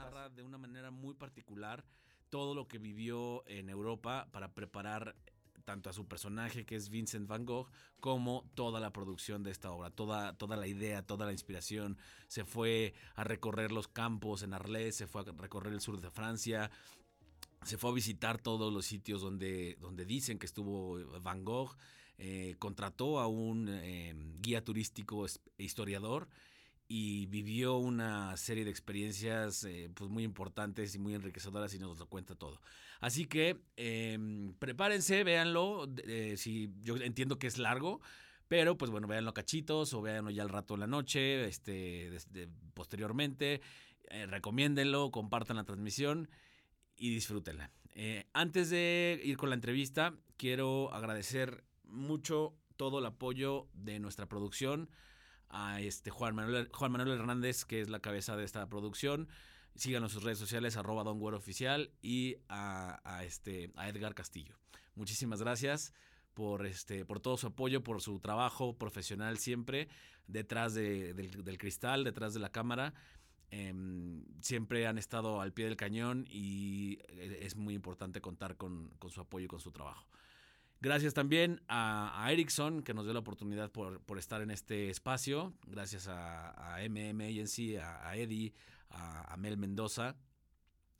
narra de una manera muy particular todo lo que vivió en Europa para preparar tanto a su personaje que es Vincent Van Gogh como toda la producción de esta obra, toda, toda la idea, toda la inspiración. Se fue a recorrer los campos en Arles, se fue a recorrer el sur de Francia, se fue a visitar todos los sitios donde, donde dicen que estuvo Van Gogh, eh, contrató a un eh, guía turístico historiador y vivió una serie de experiencias eh, pues muy importantes y muy enriquecedoras y nos lo cuenta todo. Así que em, prepárense, véanlo, si yo entiendo que es largo, pero pues bueno, véanlo a cachitos o véanlo ya al rato en la noche, este, posteriormente, recomiéndenlo, compartan la transmisión y disfrútenla. Eh, antes de ir con la entrevista, quiero agradecer mucho todo el apoyo de nuestra producción a este Juan Manuel, Juan Manuel Hernández, que es la cabeza de esta producción. Síganos en sus redes sociales, arroba Don Oficial y a, este, a Edgar Castillo. Muchísimas gracias por, este, por todo su apoyo, por su trabajo profesional siempre detrás del, del, cristal, detrás de la cámara. Em, siempre han estado al pie del cañón y eh, es muy importante contar con, su apoyo y con su trabajo. Gracias también a, Ericsson, que nos dio la oportunidad por, estar en este espacio. Gracias a, a MM Agency, a, a Eddie, a, Mel Mendoza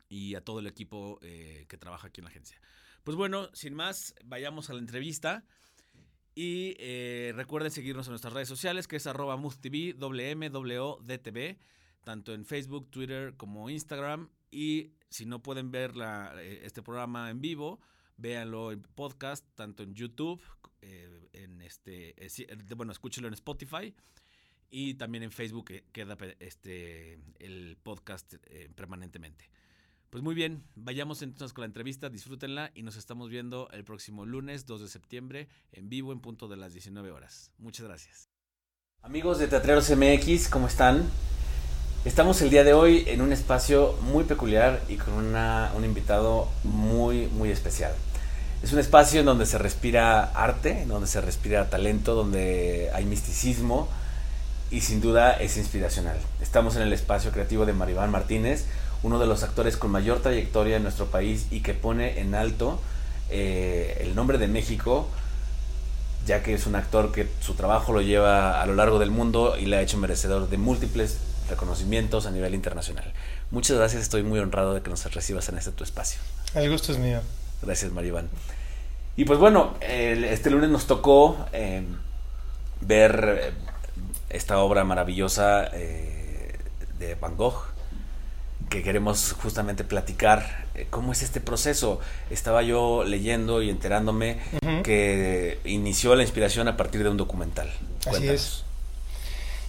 y a todo el equipo eh, que trabaja aquí en la agencia. Pues bueno, sin más, vayamos a la entrevista. Y eh, recuerden seguirnos en nuestras redes sociales, que es arroba WMWDTV tanto en Facebook, Twitter como Instagram. Y si no pueden ver eh, este programa en vivo, véanlo en podcast, tanto en YouTube, eh, en este, eh, bueno, escúchelo en Spotify. Y también en Facebook queda este, el podcast permanentemente. Pues muy bien, vayamos entonces con la entrevista, disfrútenla y nos estamos viendo el próximo lunes 2 de septiembre en vivo en punto de las 19 horas. Muchas gracias. Amigos de Teatreros MX, ¿cómo están? Estamos el día de hoy en un espacio muy peculiar y con una, un invitado muy, muy especial. Es un espacio en donde se respira arte, en donde se respira talento, donde hay misticismo y sin duda es inspiracional. Estamos en el espacio creativo de Maribán Martínez, uno de los actores con mayor trayectoria en nuestro país y que pone en alto eh, el nombre de México, ya que es un actor que su trabajo lo lleva a lo largo del mundo y le ha hecho merecedor de múltiples reconocimientos a nivel internacional. Muchas gracias, estoy muy honrado de que nos recibas en este tu espacio. El gusto es mío. Gracias, Maribán. Y pues bueno, este lunes nos tocó eh, ver eh, esta obra maravillosa eh, de Van Gogh, que queremos justamente platicar cómo es este proceso. Estaba yo leyendo y enterándome que inició la inspiración a partir de un documental. Así es.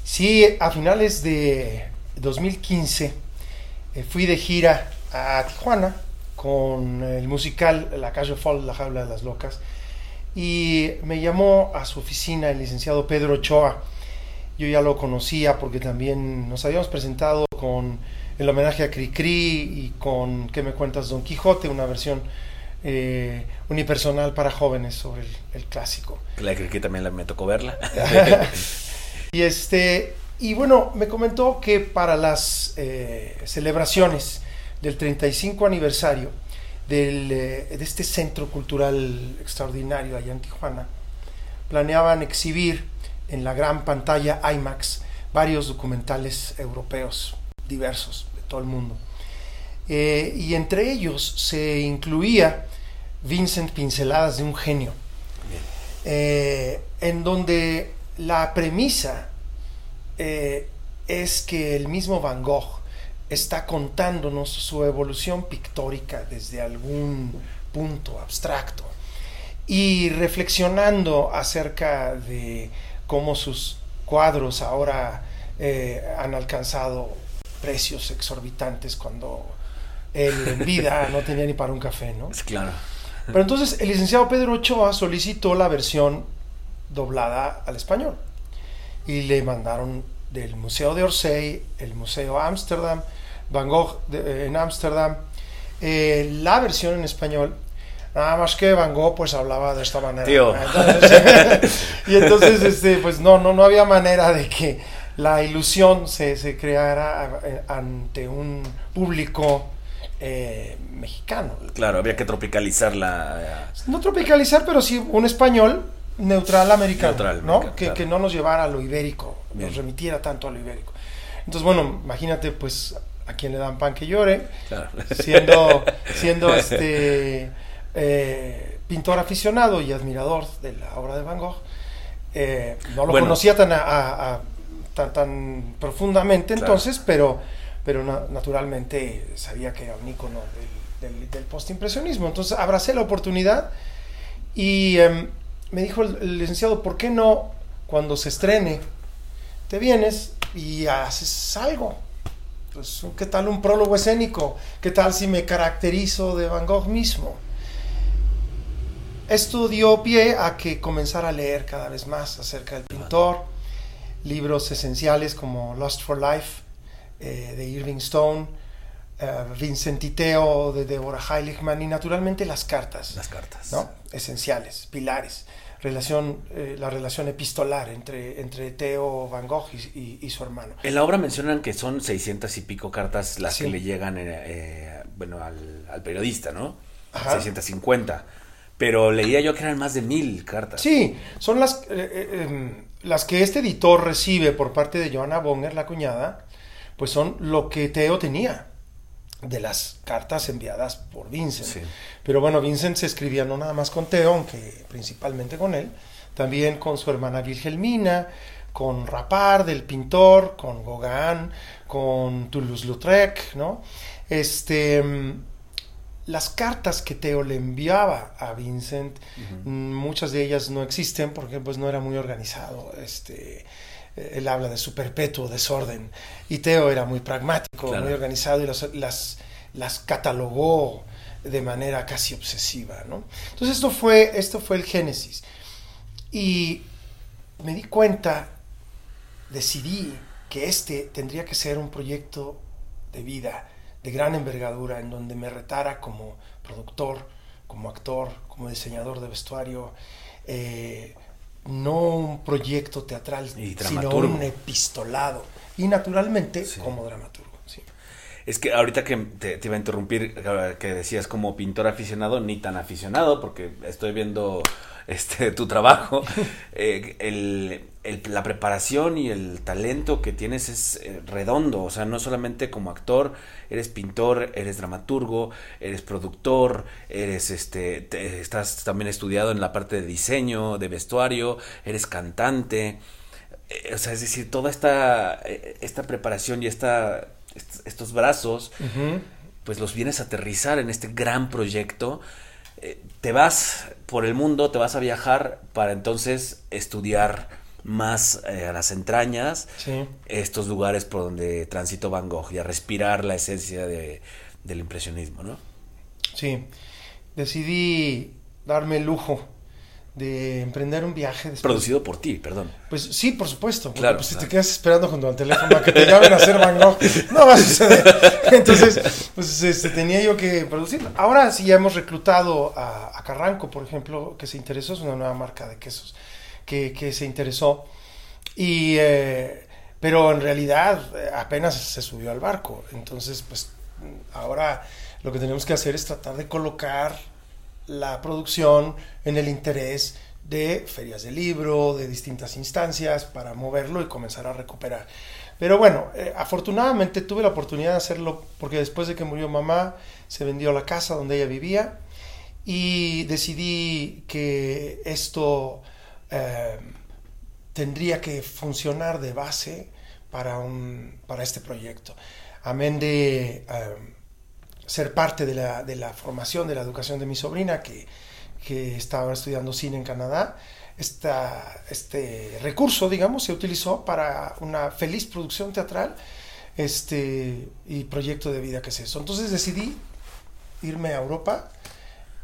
Sí, a finales de 2015 eh, fui de gira a Tijuana con el musical La calle Fall, La jaula de las locas, y me llamó a su oficina el licenciado Pedro Ochoa. Yo ya lo conocía porque también nos habíamos presentado con el homenaje a Cricri y con ¿Qué me cuentas Don Quijote? Una versión eh, unipersonal para jóvenes sobre el, clásico. La Cricri también me tocó verla. Y, este, y bueno, me comentó que para las eh, celebraciones del 35 aniversario del, eh, de este centro cultural extraordinario allá en Tijuana, planeaban exhibir en la gran pantalla IMAX varios documentales europeos diversos de todo el mundo. Eh, y entre ellos se incluía Vincent Pinceladas de un genio, en donde la premisa eh, es que el mismo Van Gogh está contándonos su evolución pictórica desde algún punto abstracto y reflexionando acerca de cómo sus cuadros ahora eh, han alcanzado precios exorbitantes cuando él en vida no tenía ni para un café, ¿no? Es claro. Pero entonces el licenciado Pedro Ochoa solicitó la versión doblada al español. Y le mandaron del Museo de Orsay, el Museo Ámsterdam, Van Gogh eh, en Ámsterdam, eh, la versión en español. Nada más que Van Gogh pues hablaba de esta manera. y entonces este, pues no, no, no había manera de que, la ilusión se, se creara eh, ante un público eh, mexicano. Claro, había que tropicalizar la... No tropicalizar, pero sí un español neutral americano, Neutral, ¿no? americano, que, claro. que no nos llevara a lo ibérico, Bien. nos remitiera tanto a lo ibérico. Entonces, bueno, imagínate, pues, a quien le dan pan que llore, Claro. siendo, siendo este eh, pintor aficionado y admirador de la obra de Van Gogh. Eh, no lo Bueno. conocía tan, a- a- a- tan, tan profundamente Claro. entonces, pero, pero na- naturalmente sabía que era un ícono del, del, del postimpresionismo. Entonces abracé la oportunidad y em, me dijo el, el licenciado, ¿por qué no cuando se estrene te vienes y haces algo? Pues, ¿qué tal un prólogo escénico? ¿Qué tal si me caracterizo de Van Gogh mismo? Esto dio pie a que comenzara a leer cada vez más acerca del pintor, libros esenciales como Lost for Life eh, de Irving Stone, Vincent y Theo de Deborah Heiligman y naturalmente las cartas. Las cartas. ¿no? esenciales, pilares, relación, eh, la relación epistolar entre, entre Theo Van Gogh y, y- y su hermano. En la obra mencionan que son 600 y pico cartas las Sí. que le llegan eh, eh, bueno, al, al periodista, ¿no? Ajá. 650. Pero leía yo que eran más de mil cartas. Sí, son las, eh, eh, em, las que este editor recibe por parte de Johanna Bonger, la cuñada, pues son lo que Theo tenía de las cartas enviadas por Vincent. Sí. Pero bueno, Vincent se escribía no nada más con Theo, aunque principalmente con él, también con su hermana Wilhelmina, con Rapard, el pintor, con Gauguin, con Toulouse-Lautrec, ¿no? Este, mm, las cartas que Theo le enviaba a Vincent, mm, muchas de ellas no existen porque pues no era muy organizado. Este, él habla de su perpetuo desorden y Theo era muy pragmático, Claro. muy organizado y las, las, las catalogó de manera casi obsesiva, ¿no? Entonces esto fue, esto fue el génesis. Y me di cuenta, decidí que este tendría que ser un proyecto de vida, de gran envergadura, en donde me retara como productor, como actor, como diseñador de vestuario, eh, no un proyecto teatral, sino un epistolado. Y naturalmente Sí. como dramaturgo. Es que ahorita que te, te iba a interrumpir, eh, que decías como pintor aficionado, ni tan aficionado, porque estoy viendo este tu trabajo, eh, el- el- la preparación y el talento que tienes es eh, redondo, o sea, no solamente como actor, eres pintor, eres dramaturgo, eres productor, eres este, te- estás también estudiado en la parte de diseño, de vestuario, eres cantante, eh, o sea, es decir, toda esta, esta preparación y esta, est- estos brazos, pues los vienes a aterrizar en este gran proyecto. Eh, te vas por el mundo, te vas a viajar para entonces estudiar más eh, a las entrañas Sí. estos lugares por donde transitó Van Gogh y a respirar la esencia de, del impresionismo, ¿no? Sí, decidí darme el lujo de emprender un viaje. después- Producido por ti, perdón. Pues sí, por supuesto. Claro, pues, si claro. te quedas esperando junto al teléfono a que te llamen a hacer Van Gogh, no va a suceder. Entonces, pues este, tenía yo que producir. Ahora sí ya hemos reclutado a, a Carranco, por ejemplo, que se interesó, es una nueva marca de quesos, que, que se interesó. Y, eh, pero en realidad eh, apenas se subió al barco. Entonces, pues ahora lo que tenemos que hacer es tratar de colocar la producción en el interés de ferias de libro, de distintas instancias, para moverlo y comenzar a recuperar. Pero bueno, eh, afortunadamente tuve la oportunidad de hacerlo porque después de que murió mamá, se vendió la casa donde ella vivía y decidí que esto eh, tendría que funcionar de base para, un, para este proyecto. Amén de eh, ser parte de la, de la formación, de la educación de mi sobrina, que, que estaba estudiando cine en Canadá. Esta, este recurso, digamos, se utilizó para una feliz producción teatral este, y proyecto de vida que es eso. Entonces decidí irme a Europa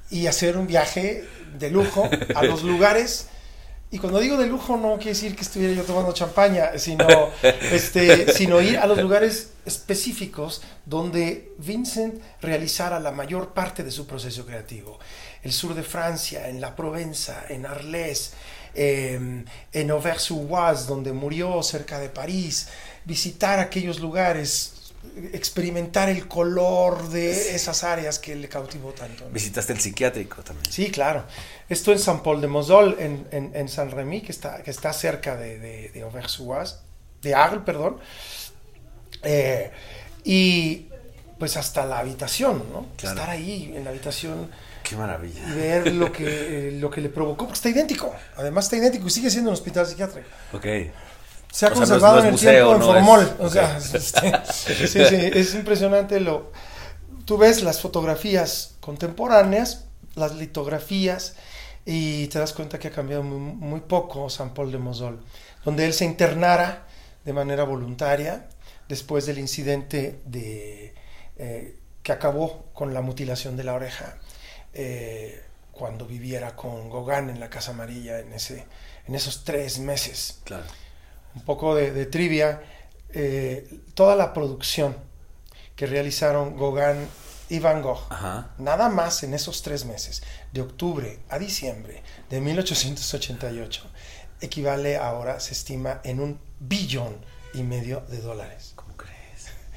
y hacer un viaje de lujo a los lugares Y cuando digo de lujo no quiere decir que estuviera yo tomando champaña, sino, este, sino ir a los lugares específicos donde Vincent realizara la mayor parte de su proceso creativo. El sur de Francia, en la Provenza, en Arles, eh, en Auvers-sur-Oise, donde murió cerca de París, visitar aquellos lugares experimentar el color de esas áreas que le cautivó tanto. Visitaste el psiquiátrico también. Sí, claro. Esto en San Paul de Mosol, en, en, en San Remy, que está, que está cerca de, de, de Auvers-sur-Oise, de Arles, perdón. Eh, y pues hasta la habitación, ¿no? Claro. Estar ahí en la habitación Qué maravilla. y ver lo que, lo que le provocó, porque está idéntico. Además está idéntico y sigue siendo un hospital psiquiátrico. Ok. Se ha O sea, no es- conservado no en el museo, tiempo en no formol. es- O sea, este, sí, sí, es impresionante lo. Tú ves las fotografías contemporáneas, las litografías, y te das cuenta que ha cambiado muy, muy poco San Paul de Mosol, donde él se internara de manera voluntaria después del incidente de, eh, que acabó con la mutilación de la oreja eh, cuando viviera con Gauguin en la Casa Amarilla en, ese, en esos tres meses Claro. Un poco de, de trivia, eh, toda la producción que realizaron Gauguin y Van Gogh, Ajá. nada más en esos tres meses, de octubre a diciembre de 1888, equivale ahora, se estima, en un billón y medio de dólares. ¿Cómo crees?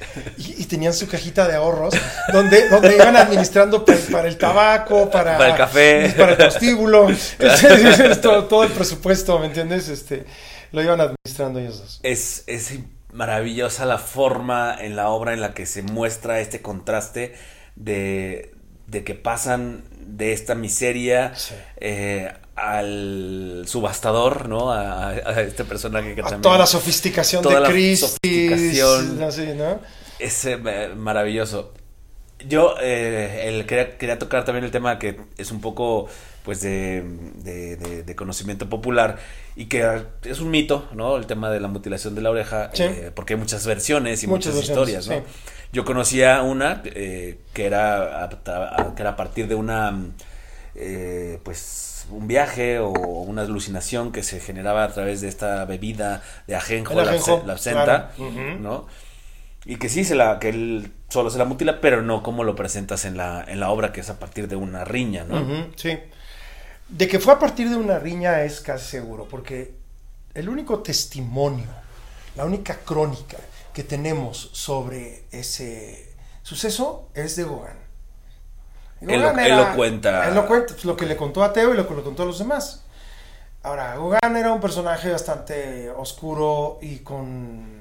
Y, y tenían su cajita de ahorros donde, donde iban administrando pa- para, el tabaco, para, Para el café. para el prostíbulo, todo, todo el presupuesto, ¿me entiendes? Este, lo iban administrando ellos dos. Es, es maravillosa la forma en la obra en la que se muestra este contraste de, de que pasan de esta miseria Sí. eh, al subastador, ¿no? A, a este personaje que A también... toda la sofisticación toda de la Christie. sofisticación. Así, ¿no? Es eh, ma- maravilloso. Yo eh, el, quería, quería tocar también el tema que es un poco pues de, de- de- de conocimiento popular y que es un mito, ¿no? El tema de la mutilación de la oreja, Sí. eh, porque hay muchas versiones y Muchas muchas, versiones, historias, ¿no? sí. Yo conocía una eh, que, era a, a- que era a partir de una eh, pues un viaje o una alucinación que se generaba a través de esta bebida de ajenjo, ajenjo, la absenta, claro. ¿no? Y que sí, se la, que él solo se la mutila, pero no como lo presentas en la, en la obra, que es a partir de una riña, ¿no? Sí. De que fue a partir de una riña es casi seguro, porque el único testimonio, la única crónica que tenemos sobre ese suceso es de Gauguin. Él lo- Gauguin él lo cuenta. Él lo cuenta, pues, lo que le contó a Teo y lo que le contó a los demás. Ahora, Gauguin era un personaje bastante oscuro y con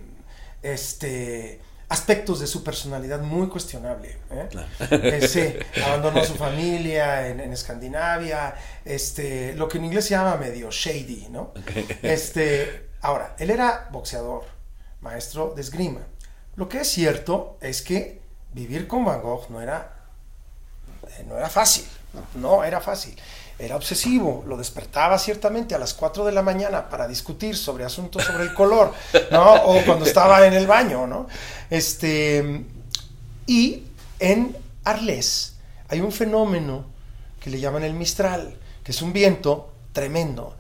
este aspectos de su personalidad muy cuestionable. ¿eh? Claro. Eh, sí, abandonó su familia en, en Escandinavia, este, lo que en inglés se llama medio shady, ¿no? Este, ahora, él era boxeador, maestro de esgrima. Lo que es cierto es que vivir con Van Gogh no era, eh, no era fácil, no era fácil. Era obsesivo, lo despertaba ciertamente a las 4 de la mañana para discutir sobre asuntos sobre el color, ¿no? O cuando estaba en el baño, ¿no? Este, y en Arles hay un fenómeno que le llaman el Mistral, que es un viento tremendo.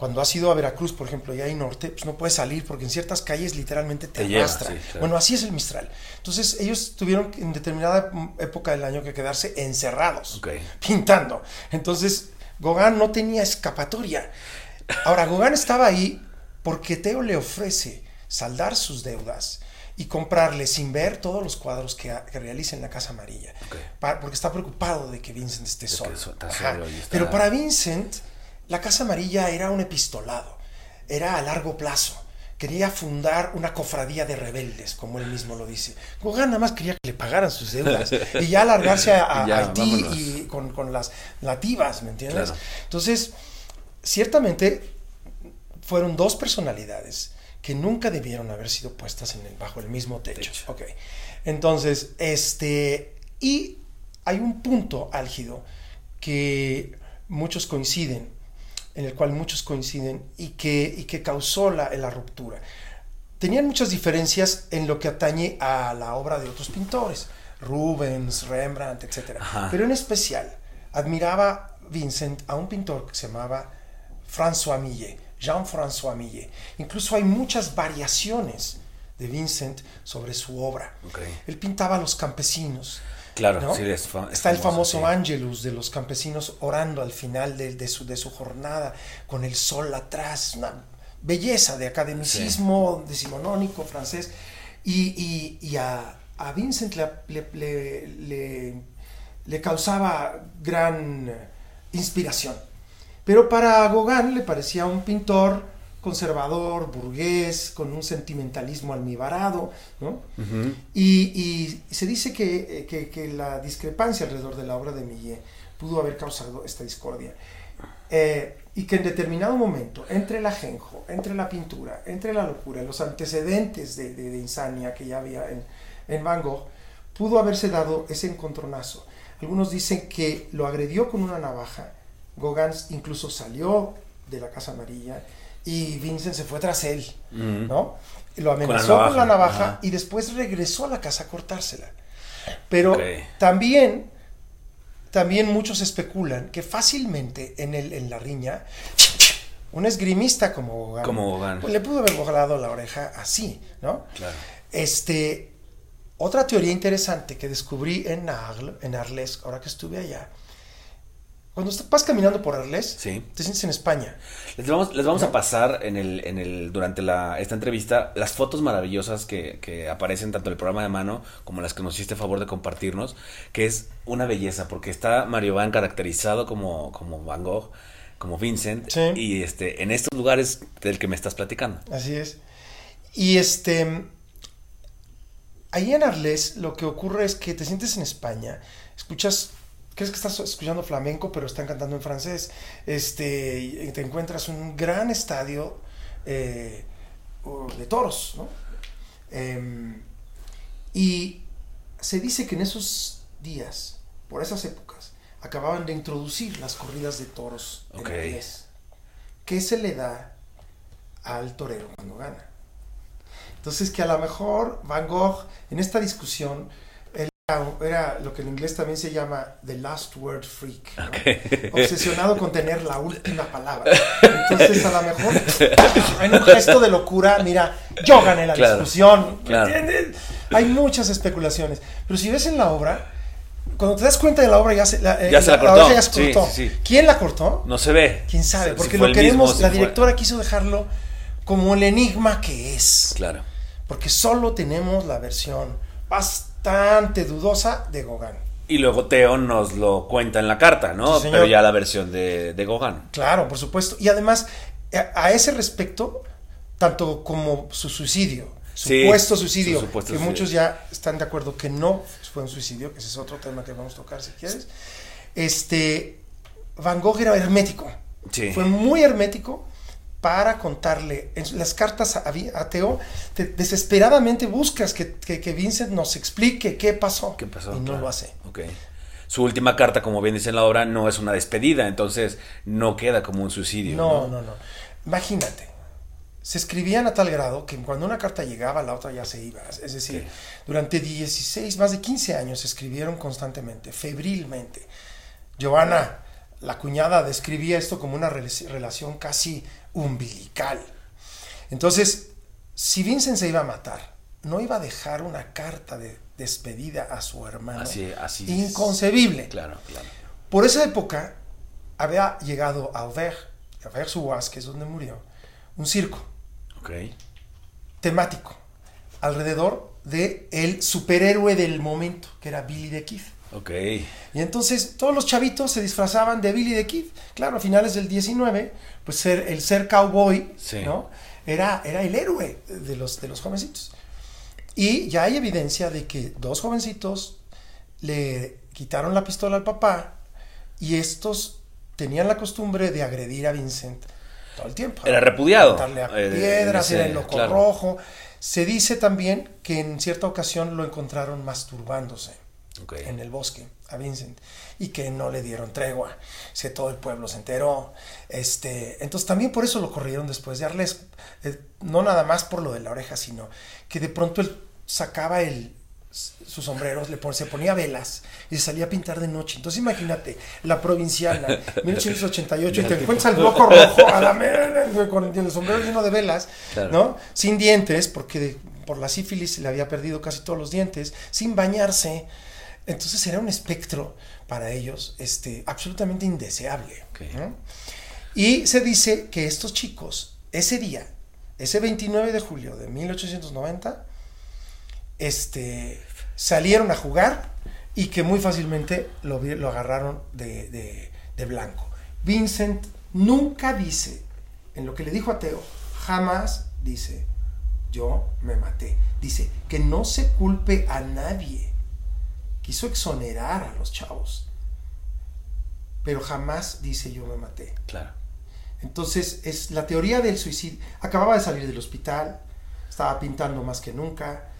Cuando has ido a Veracruz, por ejemplo, y hay norte, pues no puedes salir porque en ciertas calles literalmente te, Te lleva, arrastra. sí, claro. Bueno, así es el Mistral. Entonces ellos tuvieron en determinada época del año que quedarse encerrados, Ok. pintando. Entonces Gauguin no tenía escapatoria. Ahora, Gauguin estaba ahí porque Teo le ofrece saldar sus deudas y comprarle sin ver todos los cuadros que, que realiza en la Casa Amarilla. Ok. Pa- porque está preocupado de que Vincent esté que solo. so- está solo está- Pero para Vincent, la Casa Amarilla era un epistolado, era a largo plazo. Quería fundar una cofradía de rebeldes, como él mismo lo dice. Gauguin nada más quería que le pagaran sus deudas y ya largarse a, a Y ya, Haití vámonos. y con, con las nativas, ¿me entiendes? Claro. Entonces, ciertamente fueron dos personalidades que nunca debieron haber sido puestas en el- bajo el mismo techo. Entonces, este, y hay un punto álgido que muchos coinciden, en el cual muchos coinciden y que, y que causó la, la ruptura. Tenían muchas diferencias en lo que atañe a la obra de otros pintores, Rubens, Rembrandt, etc. Ajá. Pero en especial, admiraba Vincent a un pintor que se llamaba François Millet, Jean-François Millet. Incluso hay muchas variaciones de Vincent sobre su obra. Él pintaba a los campesinos. Claro, está el famoso Angelus de los campesinos orando al final de, su, de su jornada, con el sol atrás, una belleza de academicismo decimonónico francés. Y, a, Vincent le, le, causaba gran inspiración. Pero para Gauguin le parecía un pintor conservador, burgués, con un sentimentalismo almibarado, ¿no? y, se dice que, la discrepancia alrededor de la obra de Millet pudo haber causado esta discordia. Eh, y que en determinado momento, entre el ajenjo, entre la pintura, entre la locura, los antecedentes de, de, insania que ya había en, en, Van Gogh, pudo haberse dado ese encontronazo. Algunos dicen que lo agredió con una navaja, Gauguin incluso salió de la Casa Amarilla y Vincent se fue tras él, ¿no? Lo amenazó con la navaja, y después regresó a la casa a cortársela. Pero también, también muchos especulan que fácilmente en, el, en la riña, un esgrimista como Gauguin, pues le pudo haber volado la oreja así, ¿no? Claro. Este, otra teoría interesante que descubrí en Arles, en Arles, ahora que estuve allá, cuando vas caminando por Arles, te sientes en España. Les vamos, les vamos a pasar en el, en el, durante la, esta entrevista las fotos maravillosas que, que, aparecen tanto en el programa de mano como las que nos hiciste favor de compartirnos, que es una belleza, porque está Mario Van caracterizado como, como Van Gogh, como Vincent, y este, en estos lugares del que me estás platicando. Así es. Y este, ahí en Arles lo que ocurre es que te sientes en España, escuchas crees que estás escuchando flamenco, pero están cantando en francés. Este, y te encuentras un gran estadio eh, de toros, ¿no? Em, y se dice que en esos días, por esas épocas, acababan de introducir las corridas de toros en el ¿Qué se le da al torero cuando gana? Entonces que a lo mejor Van Gogh en esta discusión era lo que en inglés también se llama The Last Word Freak. Obsesionado con tener la última palabra. Entonces, a lo mejor, en un gesto de locura, mira, yo gané la discusión. entiendes? Hay muchas especulaciones. Pero si ves en la obra, cuando te das cuenta de la obra ya se la, eh, ya se la cortó. ya se cortó. ¿Quién la cortó? No se ve. ¿Quién sabe? Porque lo queremos, la directora quiso dejarlo como el enigma que es. Claro. Porque solo tenemos la versión bastante dudosa de Gauguin. Y luego Teo nos lo cuenta en la carta, ¿no? Pero ya la versión de, de Gauguin. Claro, por supuesto. Y además, a, ese respecto, tanto como su suicidio, supuesto suicidio, que muchos ya están de acuerdo que no fue un suicidio, que ese es otro tema que vamos a tocar si quieres. Este, Van Gogh era hermético. Fue muy hermético para contarle. En las cartas a, Teo, desesperadamente buscas que, Vincent nos explique qué pasó. ¿Qué pasó? Y no lo hace. Okay. Su última carta, como bien dice en la obra, no es una despedida, entonces no queda como un suicidio. No, no, no. Imagínate. Se escribían a tal grado que cuando una carta llegaba, la otra ya se iba. Es decir, durante 16, más de 15 años se escribieron constantemente, febrilmente. Giovanna, la cuñada, describía esto como una relación casi umbilical. Entonces, si Vincent se iba a matar, no iba a dejar una carta de despedida a su hermano. Así, así Inconcebible. Claro, claro. Por esa época había llegado a Auvers, Auvers-sur-Oise, que es donde murió, un circo. Ok. Temático. Alrededor de el superhéroe del momento, que era Billy the Kid. Ok. Y entonces todos los chavitos se disfrazaban de Billy the Kid. Claro, a finales del 19, pues ser, el ser cowboy, ¿no? Era, era el héroe de los, de los jovencitos. Y ya hay evidencia de que dos jovencitos le quitaron la pistola al papá y estos tenían la costumbre de agredir a Vincent todo el tiempo. Era repudiado. Darle a eh, piedras, era el loco rojo. Se dice también que en cierta ocasión lo encontraron masturbándose en el bosque a Vincent y que no le dieron tregua. Si todo el pueblo se enteró. Este, entonces también por eso lo corrieron después de Arles. Eh, no nada más por lo de la oreja, sino que de pronto él sacaba el, sus sombreros, le se ponía velas y se salía a pintar de noche. Entonces imagínate, la provinciana, 1888, y te encuentras al loco rojo a la con el sombrero lleno de velas, ¿no? Sin dientes, porque por la sífilis le había perdido casi todos los dientes, sin bañarse. Entonces era un espectro para ellos este, absolutamente indeseable. Y se dice que estos chicos, ese día, ese 29 de julio de 1890, este, salieron a jugar y que muy fácilmente lo, lo agarraron de, blanco. Vincent nunca dice, en lo que le dijo a Teo, jamás dice, yo me maté. Dice, que no se culpe a nadie. Quiso exonerar a los chavos. Pero jamás dice yo me maté. Claro. Entonces, es la teoría del suicidio. Acababa de salir del hospital, estaba pintando más que nunca,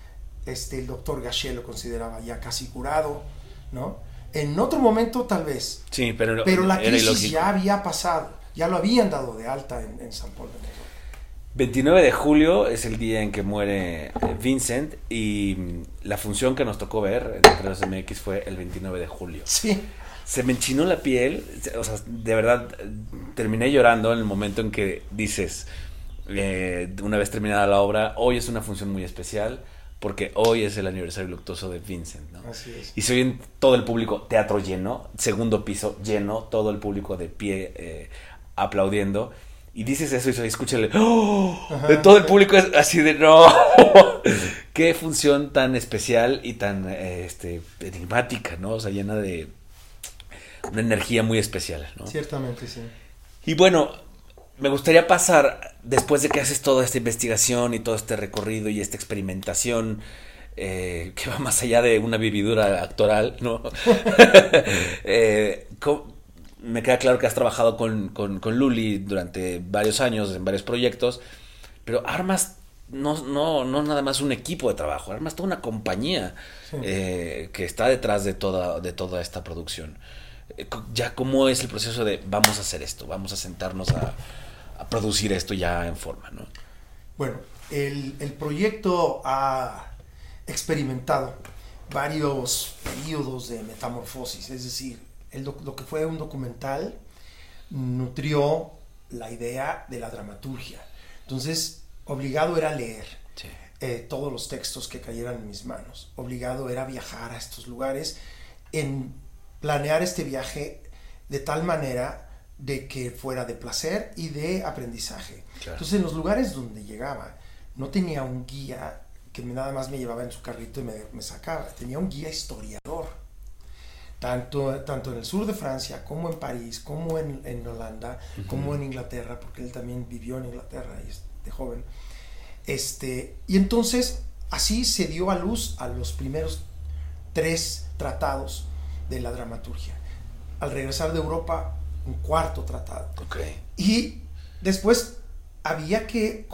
este, el doctor Gachet lo consideraba ya casi curado, ¿no? En otro momento tal vez. Sí, pero, pero la crisis ya había pasado, ya lo habían dado de alta en, San Pablo. 29 de julio es el día en que muere eh, Vincent y mm, la función que nos tocó ver entre los MX fue el 29 de julio. Sí. Se me enchinó la piel, o sea, de verdad terminé llorando en el momento en que dices, eh, una vez terminada la obra, hoy es una función muy especial porque hoy es el aniversario luctuoso de Vincent, ¿no? Así es. Y se oye todo el público, teatro lleno, segundo piso lleno, todo el público de pie eh, aplaudiendo. Y dices eso y el... ¡Oh! De todo el público es así de no. Qué función tan especial y tan eh, este, enigmática, ¿no? O sea, llena de una energía muy especial, ¿no? Ciertamente, sí. Y bueno, me gustaría pasar, después de que haces toda esta investigación y todo este recorrido y esta experimentación, eh, que va más allá de una vividura actoral, ¿no? Eh, me queda claro que has trabajado con, Luli durante varios años en varios proyectos, pero armas no, no, no nada más un equipo de trabajo, armas toda una compañía eh, que está detrás de toda, de toda esta producción. Ya cómo es el proceso de vamos a hacer esto, vamos a sentarnos a, a producir esto ya en forma, ¿no? Bueno, el, proyecto ha experimentado varios periodos de metamorfosis, es decir, lo que fue un documental nutrió la idea de la dramaturgia. Entonces, obligado era leer eh, todos los textos que cayeran en mis manos, obligado era viajar a estos lugares, en planear este viaje de tal manera de que fuera de placer y de aprendizaje. Entonces, en los lugares donde llegaba, no tenía un guía que nada más me llevaba en su carrito y me, sacaba, tenía un guía historiador. Tanto, tanto en el sur de Francia, como en París, como en, en Holanda, como en Inglaterra, porque él también vivió en Inglaterra y es de joven. Este, y entonces, así se dio a luz a los primeros tres tratados de la dramaturgia. Al regresar de Europa, un cuarto tratado. Y después había que,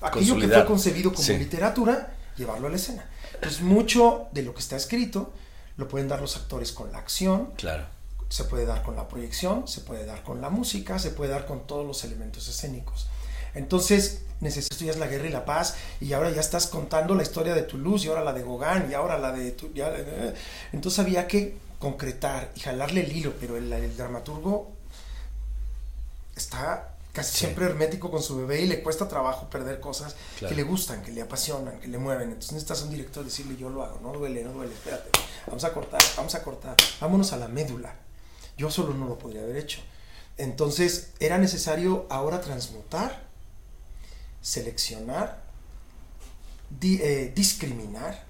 aquello que fue concebido como literatura, llevarlo a la escena. Entonces, mucho de lo que está escrito lo pueden dar los actores con la acción. Claro. Se puede dar con la proyección, se puede dar con la música, se puede dar con todos los elementos escénicos. Entonces, necesitas la guerra y la paz, y ahora ya estás contando la historia de Toulouse, y ahora la de Gauguin, y ahora la de... entonces había que concretar y jalarle el hilo, pero el dramaturgo está casi siempre hermético con su bebé y le cuesta trabajo perder cosas que le gustan, que le apasionan, que le mueven. Entonces necesitas un director decirle yo lo hago, no duele, no duele, espérate, vamos a cortar, vamos a cortar, vámonos a la médula. Yo solo no lo podría haber hecho. Entonces era necesario ahora transmutar, seleccionar, eh, discriminar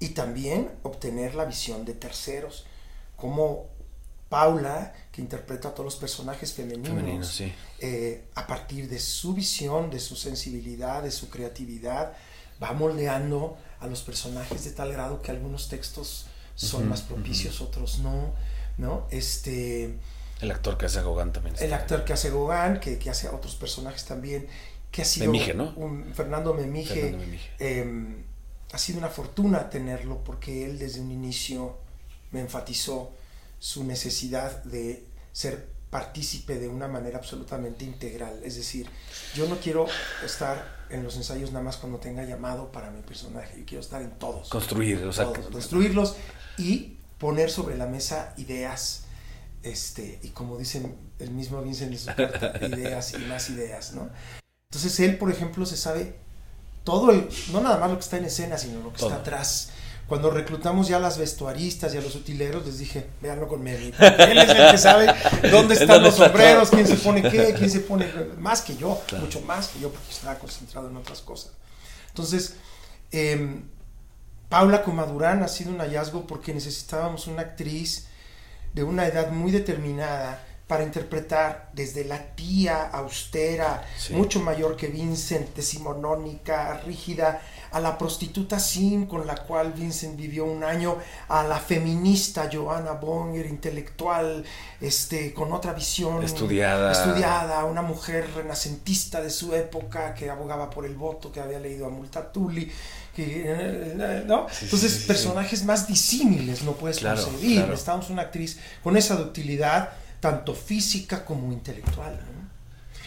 y también obtener la visión de terceros, como Paula, que interpreta a todos los personajes femeninos, eh, a partir de su visión, de su sensibilidad, de su creatividad, va moldeando a los personajes de tal grado que algunos textos son más propicios, otros no, ¿no? Este... El actor que hace a Gauguin también. El actor que hace Gauguin, que, que, hace a otros personajes también, que ha sido... Memije, ¿no? Un, Fernando Memije. Em, ha sido una fortuna tenerlo porque él desde un inicio me enfatizó su necesidad de ser partícipe de una manera absolutamente integral. Es decir, yo no quiero estar en los ensayos nada más cuando tenga llamado para mi personaje. Yo quiero estar en todos. Construir, o sea, todos, construirlos y poner sobre la mesa ideas. Este, y como dicen el mismo Vincent en su carta, ideas y más ideas, ¿no? Entonces él, por ejemplo, se sabe todo el, no nada más lo que está en escena, sino lo que Todo. está atrás. Cuando reclutamos ya a las vestuaristas y a los utileros, les dije, véanlo con Mary. Él es el que sabe dónde están ¿Dónde los está sombreros, todo? quién se pone qué, quién se pone más que yo, Claro. mucho más que yo, porque estaba concentrado en otras cosas. Entonces, eh, Paula Comadurán ha sido un hallazgo porque necesitábamos una actriz de una edad muy determinada para interpretar desde la tía austera, Sí. mucho mayor que Vincent, decimonónica, rígida, a la prostituta Sim con la cual Vincent vivió un año, a la feminista Joanna Bonger, intelectual, este, con otra visión Estudiada. estudiada, una mujer renacentista de su época que abogaba por el voto, que había leído a Multatuli, que, eh, ¿no? Sí, sí, Entonces, sí, sí, personajes más disímiles no puedes Claro, claro. Necesitamos una actriz con esa ductilidad, tanto física como intelectual. ¿no?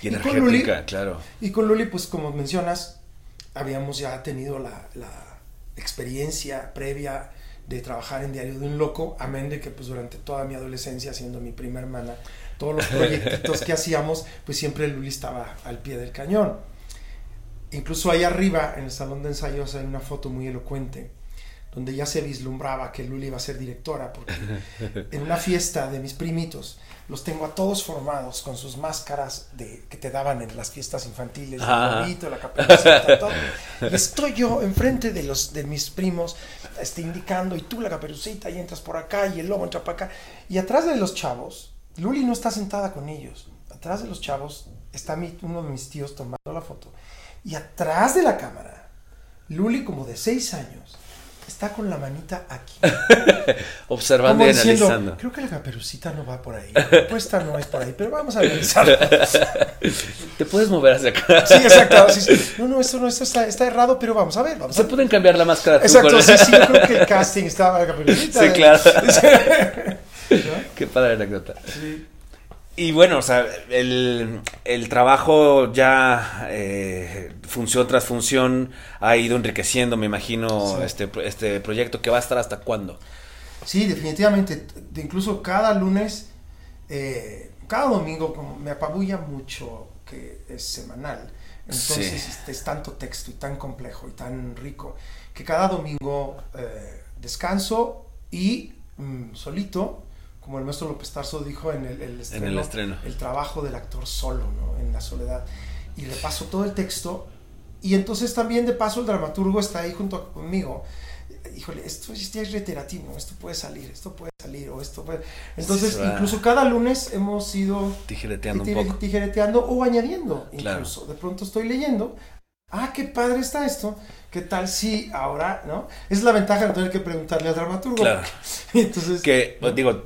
Y Y con energética, Luli- claro. Y con Luli, pues como mencionas, habíamos ya tenido la, la experiencia previa de trabajar en Diario de un Loco, amén de que pues durante toda mi adolescencia, siendo mi prima hermana, todos los proyectitos que hacíamos, pues siempre Luli estaba al pie del cañón. Incluso ahí arriba, en el salón de ensayos, hay una foto muy elocuente, donde ya se vislumbraba que Luli iba a ser directora, porque en una fiesta de mis primitos, los tengo a todos formados con sus máscaras de, que te daban en las fiestas infantiles, el gorrito, la caperucita, todo. Y estoy yo enfrente de los de mis primos, este, indicando, y tú la caperucita, y entras por acá, y el lobo entra para acá. Y atrás de los chavos, Luli no está sentada con ellos. Atrás de los chavos está mi- uno de mis tíos tomando la foto. Y atrás de la cámara, Luli, como de seis años, está con la manita aquí. Observando y diciendo, analizando. creo que la caperucita no va por ahí. La propuesta no es por ahí, pero vamos a analizarlo. Te puedes mover hacia acá. Sí, exacto. sí, sí. No, no, esto no, esto está, está errado, pero vamos a ver. Vamos Se pueden cambiar la máscara. Exacto, con- sí, sí, yo creo que el casting estaba la caperucita. Sí, claro. ¿No? Qué padre anécdota. Sí. Y bueno, o sea, el, el trabajo ya eh, función tras función ha ido enriqueciendo, me imagino, Sí. este, este proyecto que va a estar hasta cuándo. Sí, definitivamente. De- incluso cada lunes, eh, cada domingo, como me apabulla mucho que es semanal. Entonces Sí. este, es tanto texto y tan complejo y tan rico que cada domingo eh, descanso y mm, solito, como el maestro López Tarso dijo en el, el estreno, En el estreno. el trabajo del actor solo, ¿no? En la soledad. Y repaso todo el texto. Y entonces también de paso el dramaturgo está ahí junto conmigo. Híjole, esto ya es reiterativo, esto puede salir, esto puede salir, o esto puede... Entonces, Sí, incluso cada lunes hemos ido Tijereteando un tije- poco. tijereteando o añadiendo Claro. incluso. De pronto estoy leyendo, ah, qué padre está esto, qué tal si ahora, ¿no? Es la ventaja de no tener que preguntarle al dramaturgo. Claro. Entonces, Que, pues, digo,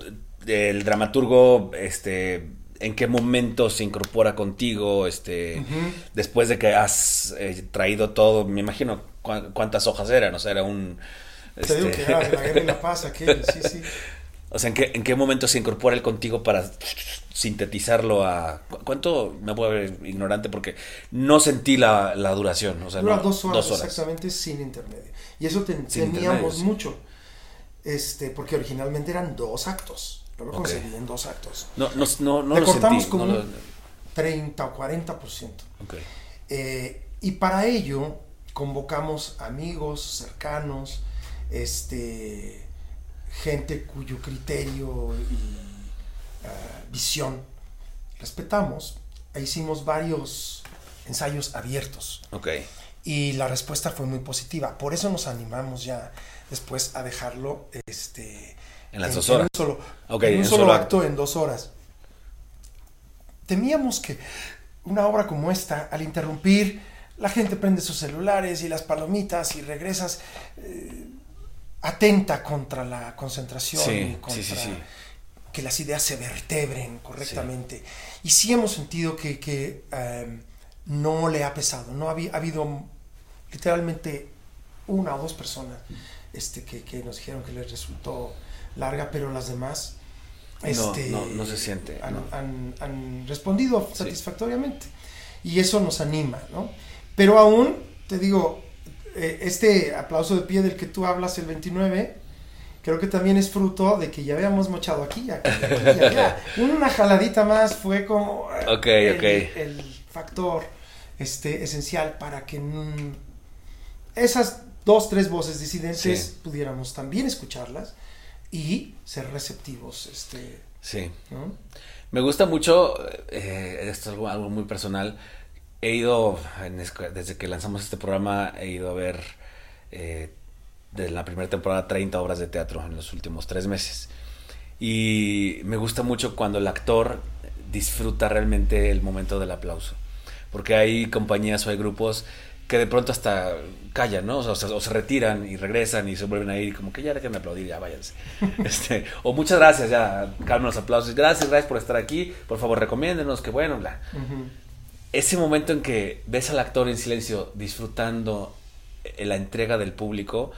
el dramaturgo, este, ¿en qué momento se incorpora contigo? Este, después de que has eh, traído todo, me imagino cu- cuántas hojas eran, o sea, era un... te digo este, que era de la guerra y la paz, aquello, sí, sí. O sea, ¿en qué, ¿en qué momento se incorpora él contigo para sintetizarlo a... ¿cu- ¿Cuánto? Me puedo ver ignorante porque no sentí la, la duración. O sea, Dura no- dos, horas, exactamente sin intermedio. Y eso ten- teníamos mucho, este, porque originalmente eran dos actos. Yo lo Ok. conseguí en dos actos. No, no, no, no Le lo cortamos sentí. como no lo- un 30 o 40 por ciento. ok. Eh, y para ello convocamos amigos cercanos, este, gente cuyo criterio y ah, visión respetamos e hicimos varios ensayos abiertos Ok. y la respuesta fue muy positiva. Por eso nos animamos ya después a dejarlo este, En las en- dos en horas. un solo, Ok, en un en solo solo acto en dos horas. Temíamos que una obra como esta, al interrumpir, la gente prende sus celulares y las palomitas y regresas eh, atenta contra la concentración y Sí, contra sí, sí, que las ideas se vertebren correctamente. Y sí hemos sentido que, que, eh, no le ha pesado, no ha, ha habido literalmente una o dos personas este, que, que nos dijeron que les resultó larga, pero las demás No, este, no, no se siente, Han, no. han- han respondido Sí. satisfactoriamente. Y eso nos anima, ¿no? Pero aún, te digo, eh, este aplauso de pie del que tú hablas el 29, creo que también es fruto de que ya habíamos mochado aquí, aquí, aquí. Una jaladita más fue como eh, el, factor este, esencial para que esas dos, tres voces disidentes Sí. pudiéramos también escucharlas y ser receptivos. Este, Sí. ¿no? Me gusta mucho, eh, esto es algo, algo muy personal. He ido, en desde que lanzamos este programa, he ido a ver eh, de la primera temporada 30 obras de teatro en los últimos tres meses. Y me gusta mucho cuando el actor disfruta realmente el momento del aplauso. Porque hay compañías o hay grupos que de pronto hasta callan, ¿no? O, sea, o se retiran y regresan y se vuelven a ir como que ya déjenme aplaudir, ya váyanse. Este, o muchas gracias, ya calmen los aplausos. Gracias, gracias por estar aquí. Por favor, recomiéndenos, que bueno, bla. Ese momento en que ves al actor en silencio disfrutando eh, la entrega del público,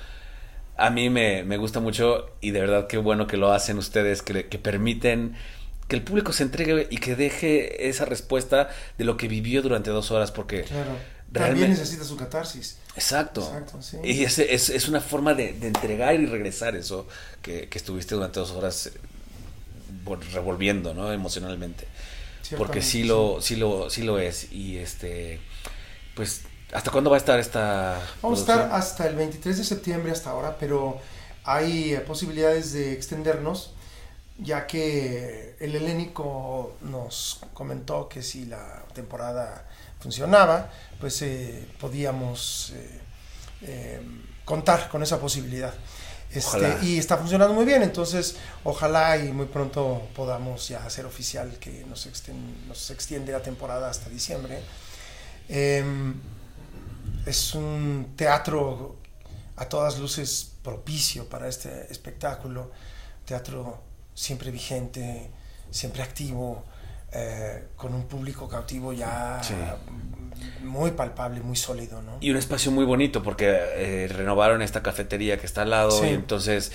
a mí me, me gusta mucho y de verdad qué bueno que lo hacen ustedes, que, que permiten que el público se entregue y que deje esa respuesta de lo que vivió durante dos horas, porque Claro. Realmente- También necesita su catarsis. Exacto. Exacto, sí. Y es, es, es una forma de, de entregar y regresar eso que, que estuviste durante dos horas eh, vol- revolviendo, ¿no? Emocionalmente. Porque sí lo, sí lo, sí lo es. Y este, pues, ¿hasta cuándo va a estar esta Vamos a estar hasta el 23 de septiembre hasta ahora, pero hay eh, posibilidades de extendernos, ya que el helénico nos comentó que si la temporada funcionaba, pues eh, podíamos eh, eh, contar con esa posibilidad. Este, y está funcionando muy bien, entonces ojalá y muy pronto podamos ya hacer oficial que nos, exten- nos extiende la temporada hasta diciembre. Em, es un teatro a todas luces propicio para este espectáculo, teatro siempre vigente, siempre activo, eh, con un público cautivo ya Sí. muy palpable, muy sólido, ¿no? Y un espacio muy bonito porque eh, renovaron esta cafetería que está al lado Sí. y entonces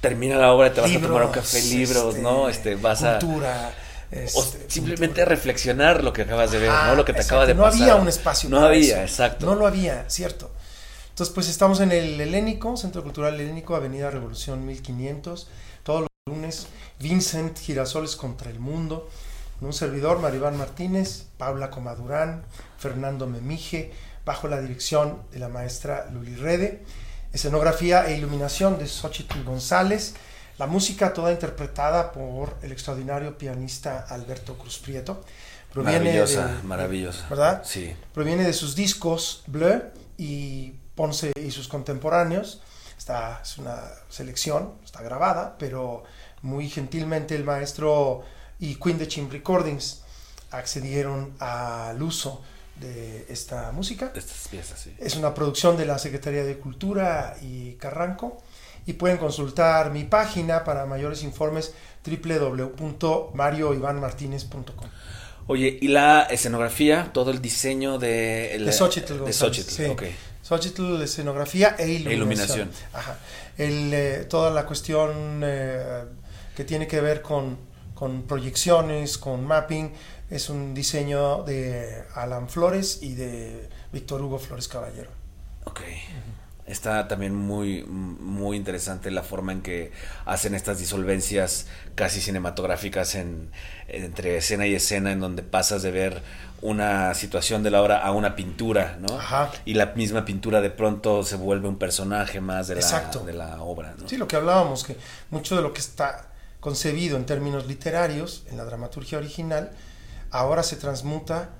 termina la obra, te vas a tomar un café, libros, este, ¿no? Este, vas a... cultura, O este, simplemente cultura. reflexionar lo que acabas de ver, Ah, ¿no? Lo que te exacto, acaba de no pasar. había un espacio. No para había, eso. exacto. No lo había, cierto. Entonces, pues estamos en el Helénico, Centro Cultural Helénico, Avenida Revolución 1500, todos los lunes. Vincent Girasoles contra el Mundo. Un servidor, Maribán Martínez, Paula Comadurán, Fernando Memije, bajo la dirección de la maestra Luli Rede. Escenografía e iluminación de Xochitl González. La música toda interpretada por el extraordinario pianista Alberto Cruz Prieto. Maravillosa, de- maravillosa. ¿Verdad? Sí. Proviene de sus discos Bleu y Ponce y sus contemporáneos. Esta es una selección, está grabada, pero muy gentilmente el maestro y Queen de Chim Recordings accedieron al uso de esta música. Estas piezas, sí. Es una producción de la Secretaría de Cultura y Carranco y pueden consultar mi página para mayores informes www.marioivanmartinez.com. Oye, ¿y la escenografía? Todo el diseño de... el- De Xochitl De Xochitl, sí. ok. Xochitl, escenografía e iluminación. iluminación. Ajá. El, eh, toda la cuestión eh, que tiene que ver con, con proyecciones, con mapping, es un diseño de Alan Flores y de Víctor Hugo Flores Caballero. Ok. Está también muy, muy interesante la forma en que hacen estas disolvencias casi cinematográficas en, entre escena y escena, en donde pasas de ver una situación de la obra a una pintura, ¿no? Ajá. Y la misma pintura de pronto se vuelve un personaje más de la, Exacto. de la obra, ¿no? Sí, lo que hablábamos, que mucho de lo que está concebido en términos literarios en la dramaturgia original, ahora se transmuta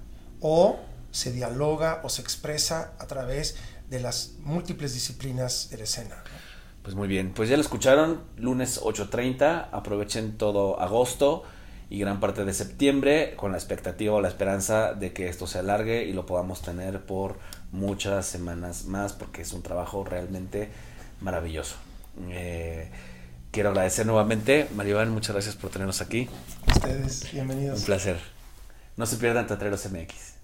o se dialoga o se expresa a través de las múltiples disciplinas de la escena. Pues muy bien, pues ya lo escucharon, lunes 8.30, aprovechen todo agosto y gran parte de septiembre con la expectativa o la esperanza de que esto se alargue y lo podamos tener por muchas semanas más porque es un trabajo realmente maravilloso. Eh, quiero agradecer nuevamente, Maribán, muchas gracias por tenernos aquí, Ustedes, bienvenidos. un placer. No se pierdan Teatreros MX.